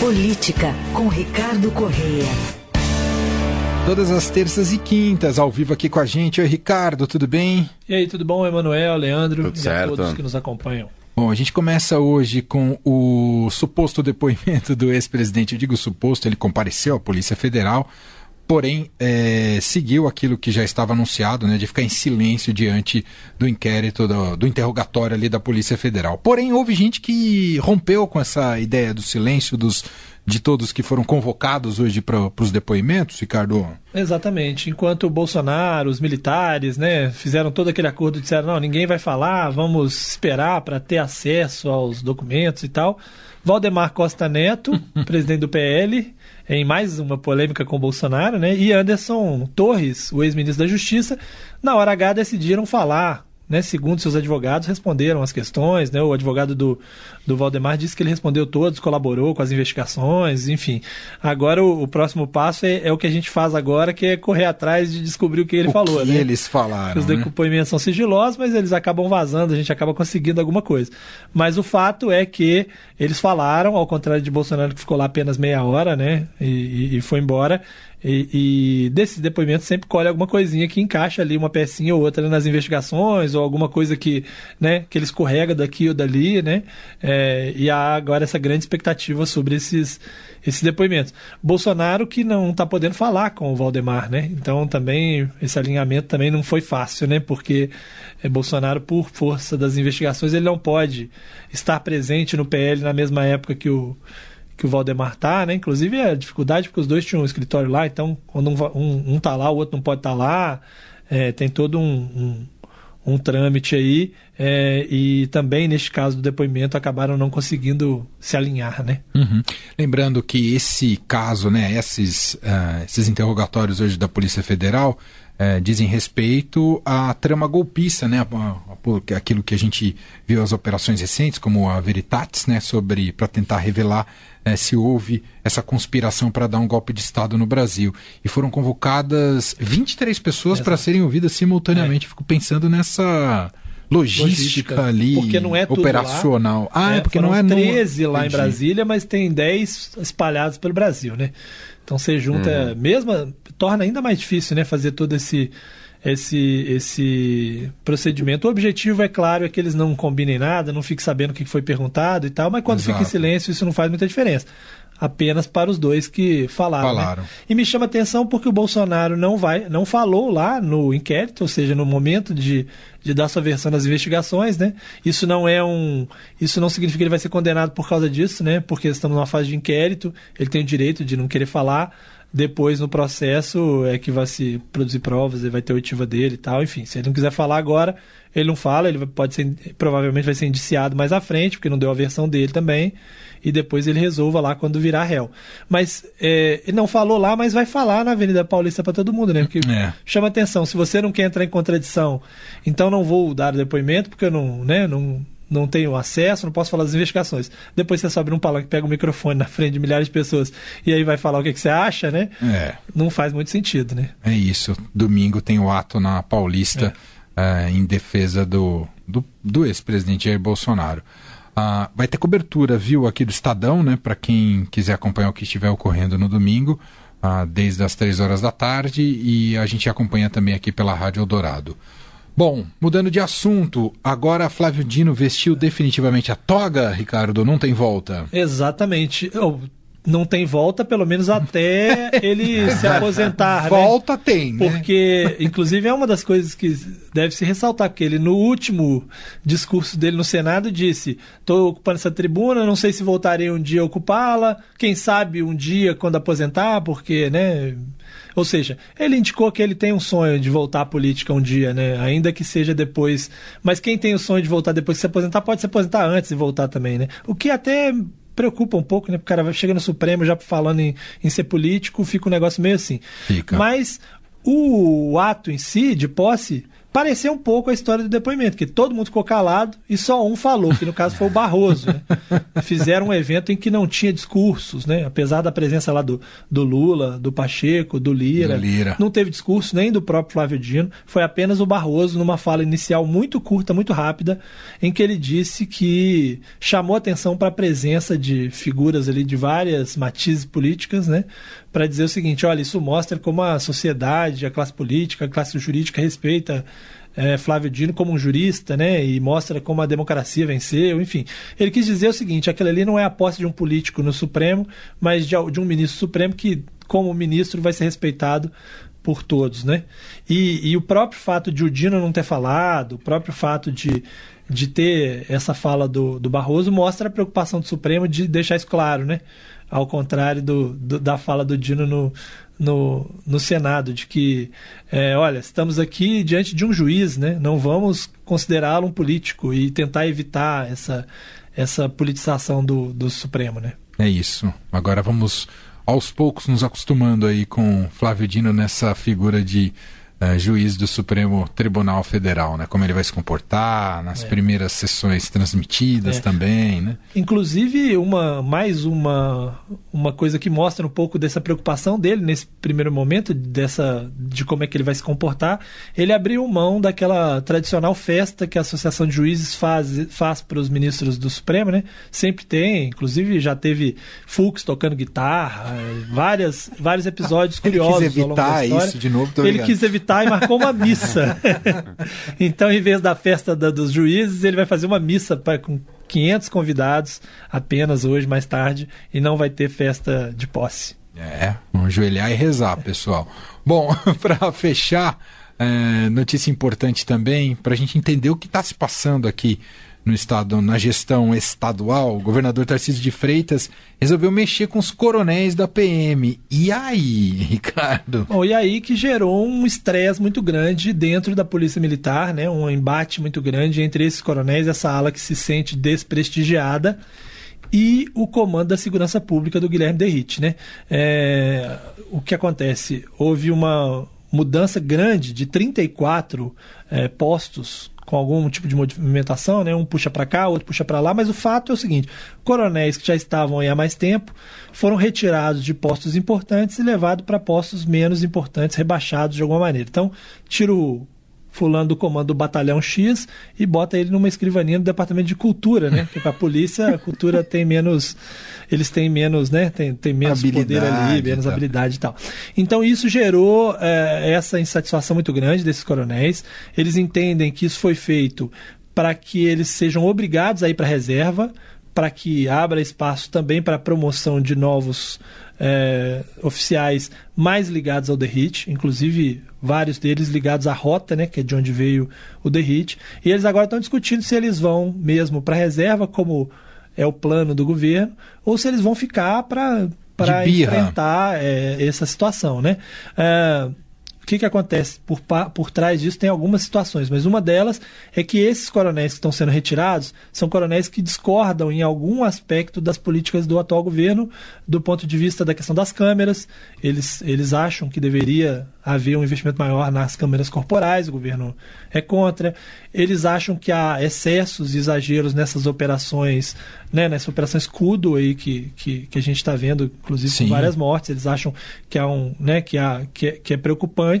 Política, com Ricardo Correia. Todas as terças e quintas, ao vivo aqui com a gente. Oi, Ricardo, tudo bem? E aí, tudo bom, Emanuel, Leandro tudo e certo. a todos que nos acompanham? Bom, a gente começa hoje com o suposto depoimento do ex-presidente. Eu digo suposto, ele compareceu à Polícia Federal, porém é, seguiu aquilo que já estava anunciado, né, de ficar em silêncio diante do inquérito, do, do interrogatório ali da Polícia Federal. Porém, houve gente que rompeu com essa ideia do silêncio dos, de todos que foram convocados hoje para os depoimentos, Ricardo. Exatamente. Enquanto o Bolsonaro, os militares, né, fizeram todo aquele acordo e disseram: não, ninguém vai falar, vamos esperar para ter acesso aos documentos e tal. Valdemar Costa Neto, presidente do PL, em mais uma polêmica com o Bolsonaro, né? E Anderson Torres, o ex-ministro da Justiça, na hora H decidiram falar né, segundo seus advogados, responderam as questões. Né, o advogado do, do Valdemar disse que ele respondeu todos, colaborou com as investigações, enfim. Agora o, o próximo passo é, é, o que a gente faz agora, que é correr atrás de descobrir o que ele o falou. Que né? eles falaram. Os né? depoimentos são sigilosos, mas eles acabam vazando, a gente acaba conseguindo alguma coisa. Mas o fato é que eles falaram, ao contrário de Bolsonaro, que ficou lá apenas meia hora, né? e, e, e foi embora. E, e desses depoimentos sempre colhe alguma coisinha que encaixa ali, uma pecinha ou outra nas investigações, ou alguma coisa que, né, que ele escorrega daqui ou dali, né? É, e há agora essa grande expectativa sobre esses, esses depoimentos. Bolsonaro que não está podendo falar com o Valdemar, né? Então também esse alinhamento também não foi fácil, né? Porque é, Bolsonaro, por força das investigações, ele não pode estar presente no PL na mesma época que o que o Valdemar tá, né? Inclusive a dificuldade porque os dois tinham um escritório lá, então quando um, um, um tá lá, o outro não pode estar tá lá. É, tem todo um, um, um trâmite aí. É, e também, neste caso do depoimento, acabaram não conseguindo se alinhar, né? Uhum. Lembrando que esse caso, né, esses, uh, esses interrogatórios hoje da Polícia Federal é, dizem respeito à trama golpista, né? Aquilo que a gente viu as operações recentes, como a Veritatis, né? Sobre para tentar revelar é, se houve essa conspiração para dar um golpe de Estado no Brasil. E foram convocadas 23 pessoas para serem ouvidas simultaneamente. É. Fico pensando nessa logística, logística, ali porque não é operacional. Lá. Ah, é, porque não é 13 no... lá Entendi. em Brasília, mas tem 10 espalhados pelo Brasil, né? Então você junta, uhum. mesmo torna ainda mais difícil, né, fazer todo esse esse esse procedimento. O objetivo é claro é que eles não combinem nada, não fiquem sabendo o que foi perguntado e tal, mas quando Exato. fica em silêncio isso não faz muita diferença apenas para os dois que falaram. falaram. Né? E me chama atenção porque o Bolsonaro não vai, não falou lá no inquérito, ou seja, no momento de, de dar sua versão das investigações, né? Isso não é um, isso não significa que ele vai ser condenado por causa disso, né? Porque estamos numa fase de inquérito, ele tem o direito de não querer falar. Depois, no processo, é que vai se produzir provas, ele vai ter oitiva dele e tal. Enfim, se ele não quiser falar agora, ele não fala, ele pode ser, provavelmente vai ser indiciado mais à frente, porque não deu a versão dele também, e depois ele resolva lá quando virar réu. Mas é, ele não falou lá, mas vai falar na Avenida Paulista para todo mundo, né? Porque é. chama atenção, se você não quer entrar em contradição, então não vou dar o depoimento, porque eu não, né, não, não tenho acesso, não posso falar das investigações. Depois você sobe num palanque, pega o microfone na frente de milhares de pessoas e aí vai falar o que, que você acha, né? É. Não faz muito sentido, né? É isso. Domingo tem o ato na Paulista é. uh, em defesa do, do, do ex-presidente Jair Bolsonaro. Uh, vai ter cobertura, viu, aqui do Estadão, né? Para quem quiser acompanhar o que estiver ocorrendo no domingo, uh, desde as três horas da tarde, e a gente acompanha também aqui pela Rádio Eldorado. Bom, mudando de assunto, agora Flávio Dino vestiu definitivamente a toga, Ricardo, não tem volta. Exatamente. Eu não tem volta, pelo menos até ele se aposentar. Volta né? tem, né? Porque, inclusive, é uma das coisas que deve se ressaltar, porque ele, no último discurso dele no Senado, disse: estou ocupando essa tribuna, não sei se voltarei um dia a ocupá-la, quem sabe um dia quando aposentar, porque, né? Ou seja, ele indicou que ele tem um sonho de voltar à política um dia, né? Ainda que seja depois. Mas quem tem o sonho de voltar depois de se aposentar, pode se aposentar antes e voltar também, né? O que até preocupa um pouco, né? Porque o cara chega no Supremo já falando em, em ser político, fica um negócio meio assim. Fica. Mas o ato em si, de posse, pareceu um pouco a história do depoimento, que todo mundo ficou calado e só um falou, que no caso foi o Barroso. Né? Fizeram um evento em que não tinha discursos, né? apesar da presença lá do, do Lula, do Pacheco, do Lira, Do Lira. Não teve discurso nem do próprio Flávio Dino, foi apenas o Barroso numa fala inicial muito curta, muito rápida, em que ele disse que chamou atenção para a presença de figuras ali de várias matizes políticas, né? Para dizer o seguinte: olha, isso mostra como a sociedade, a classe política, a classe jurídica respeita é, Flávio Dino como um jurista, né? E mostra como a democracia venceu, enfim. Ele quis dizer o seguinte: aquilo ali não é a posse de um político no Supremo, mas de, de um ministro supremo que, como ministro, vai ser respeitado por todos, né? E, e o próprio fato de o Dino não ter falado, o próprio fato de, de ter essa fala do, do Barroso mostra a preocupação do Supremo de deixar isso claro, né? Ao contrário do, do da fala do Dino no, no, no Senado, de que, é, olha, estamos aqui diante de um juiz, né? Não vamos considerá-lo um político e tentar evitar essa, essa politização do, do Supremo, né? É isso. Agora vamos aos poucos nos acostumando aí com Flávio Dino nessa figura de eh, juiz do Supremo Tribunal Federal, né? Como ele vai se comportar nas É. primeiras sessões transmitidas É. também, né? Inclusive, uma, mais uma, uma coisa que mostra um pouco dessa preocupação dele nesse primeiro momento, dessa, de como é que ele vai se comportar. Ele abriu mão daquela tradicional festa que a Associação de Juízes faz, faz para os ministros do Supremo, né? Sempre tem, inclusive já teve Fux tocando guitarra, várias, vários episódios Ele quis curiosos. ao longo da evitar isso de novo, tô Ele ligado. quis evitar e marcou uma missa. então, em vez da festa da- dos juízes, ele vai fazer uma missa pra, com 500 convidados apenas hoje, mais tarde, e não vai ter festa de posse. É, vamos ajoelhar e rezar, pessoal. Bom, para fechar, é, notícia importante também, para a gente entender o que está se passando aqui no estado, na gestão estadual, o governador Tarcísio de Freitas resolveu mexer com os coronéis da PM. E aí, Ricardo? Bom, e aí que gerou um estresse muito grande dentro da Polícia Militar, né? um embate muito grande entre esses coronéis, essa ala que se sente desprestigiada, e o comando da segurança pública do Guilherme Derrite. Né? É, o que acontece? Houve uma mudança grande de 34 é, postos com algum tipo de movimentação, né? um puxa para cá, outro puxa para lá, mas o fato é o seguinte: coronéis que já estavam aí há mais tempo foram retirados de postos importantes e levados para postos menos importantes, rebaixados de alguma maneira. Então, tira o fulano do comando do batalhão X e bota ele numa escrivaninha do departamento de cultura, né? Porque a polícia, a cultura tem menos, eles têm menos, né? Tem, tem menos poder ali, Habilidade, menos tá. habilidade e tal. Então isso gerou eh, essa insatisfação muito grande desses coronéis. Eles entendem que isso foi feito para que eles sejam obrigados a ir para a reserva, para que abra espaço também para a promoção de novos eh, oficiais mais ligados ao DERIT, inclusive vários deles ligados à rota, né, que é de onde veio o DERIT. E eles agora estão discutindo se eles vão mesmo para a reserva, como é o plano do governo, ou se eles vão ficar para enfrentar eh, essa situação, né? O que, que acontece? Por, por trás disso tem algumas situações, mas uma delas é que esses coronéis que estão sendo retirados são coronéis que discordam em algum aspecto das políticas do atual governo, do ponto de vista da questão das câmeras. Eles, eles acham que deveria haver um investimento maior nas câmeras corporais, o governo é contra. Eles acham que há excessos e exageros nessas operações, né, nessa operação escudo aí que, que, que a gente está vendo, inclusive Sim. com várias mortes. Eles acham que, há um, né, que, há, que, é, que é preocupante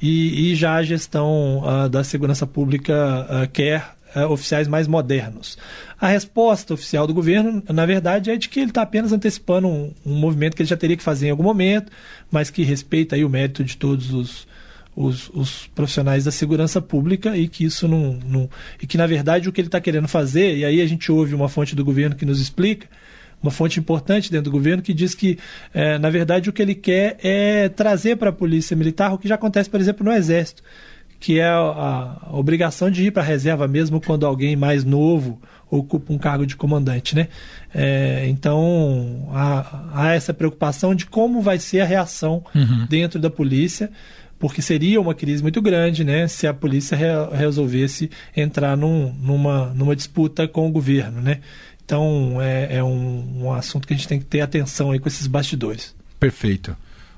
e, e já a gestão ah, da segurança pública ah, quer ah, oficiais mais modernos. A resposta oficial do governo, na verdade, é de que ele está apenas antecipando um, um movimento que ele já teria que fazer em algum momento, mas que respeita aí o mérito de todos os, os, os profissionais da segurança pública e que isso não, não e que na verdade o que ele está querendo fazer e aí a gente ouve uma fonte do governo que nos explica uma fonte importante dentro do governo que diz que, eh, na verdade, o que ele quer é trazer para a polícia militar o que já acontece, por exemplo, no Exército, que é a, a obrigação de ir para a reserva mesmo quando alguém mais novo ocupa um cargo de comandante, né? Eh, então há, há essa preocupação de como vai ser a reação dentro da polícia, porque seria uma crise muito grande, né? Se a polícia re- resolvesse entrar num- numa, numa disputa com o governo, né? Então é, é um, um assunto que a gente tem que ter atenção aí com esses bastidores. Perfeito.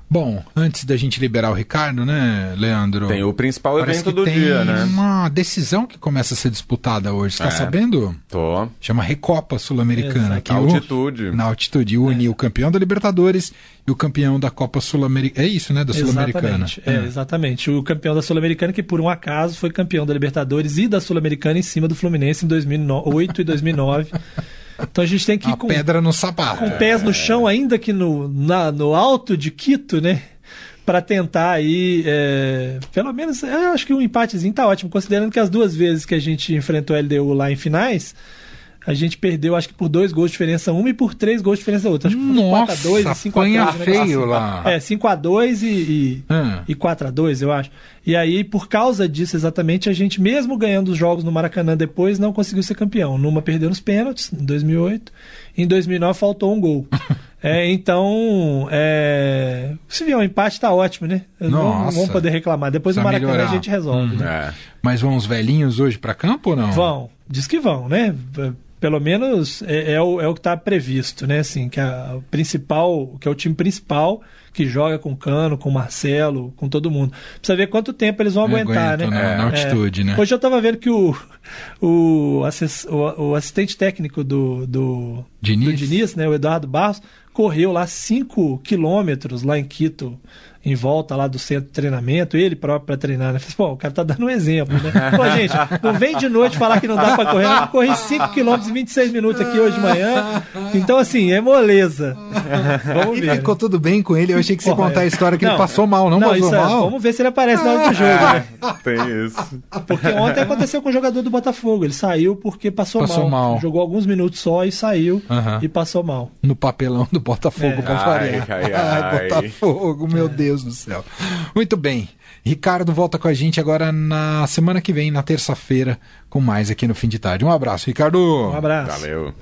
Bom, antes da gente liberar o Ricardo, né, Leandro? Tem o principal Parece evento que do tem dia, né? uma decisão que começa a ser disputada hoje. Você tá É. sabendo? Tô. Chama Recopa Sul-Americana. Exato. que o- Altitude. na altitude. Une o campeão da Libertadores e o campeão da Copa Sul-Americana. É isso, né? Da Sul-Americana. Exatamente, é, exatamente. O campeão da Sul-Americana, que por um acaso foi campeão da Libertadores e da Sul-Americana em cima do Fluminense em 2008 e 2009. Então a gente tem que ir com, pedra no sapato. com pés no chão, ainda que no, na- no alto de Quito, né? Para tentar aí, é, pelo menos, eu acho que um empatezinho tá ótimo, considerando que as duas vezes que a gente enfrentou a LDU lá em finais, a gente perdeu, acho que por dois gols de diferença uma e por três gols de diferença outra. Acho que Nossa, 4x2 e 5x3. apanha um negócio feio assim. lá. É, 5x2 e, e, Ah. e 4x2, eu acho. E aí, por causa disso exatamente, a gente, mesmo ganhando os jogos no Maracanã depois, não conseguiu ser campeão. Numa perdeu nos pênaltis, em 2008. Em 2009 faltou um gol. É, então, é... se vier um empate, tá ótimo, né? Não Nossa. vamos poder reclamar. Depois no Maracanã melhorar. a gente resolve. Hum. né? É. Mas vão os velhinhos hoje pra campo ou não? Vão, diz que vão, né? Pelo menos é, é o, é o que está previsto, né? Assim, que a principal, que é o time principal que joga com Cano, com Marcelo, com todo mundo. Precisa ver quanto tempo eles vão aguentar, Aguentam né? na- na altitude, né? Hoje eu estava vendo que o, o, assess- o- o assistente técnico do, do, Diniz? do Diniz, né, o Eduardo Barros, correu lá 5 quilômetros lá em Quito, em volta lá do centro de treinamento, ele próprio para treinar. Né? Falei, Pô, o cara tá dando um exemplo, né? Pô, gente, não vem de noite falar que não dá para correr. Eu corri 5 quilômetros em 26 minutos aqui hoje de manhã. Então, assim, é moleza. Vamos E ver. ficou né? tudo bem com ele. Eu achei que você Porra, contar a é. história que ele Não, passou mal, não, passou isso é- mal. Vamos ver se ele aparece na hora do jogo, né? Tem isso. Porque ontem aconteceu com o jogador do Botafogo. Ele saiu porque passou, Passou mal. Jogou alguns minutos só e saiu e passou mal. No papelão do Botafogo, É. pra Ai, variar. ai, ai. Botafogo, meu Deus do céu. Muito bem. Ricardo volta com a gente agora na semana que vem, na terça-feira, com mais aqui no Fim de Tarde. Um abraço, Ricardo. Um abraço. Valeu.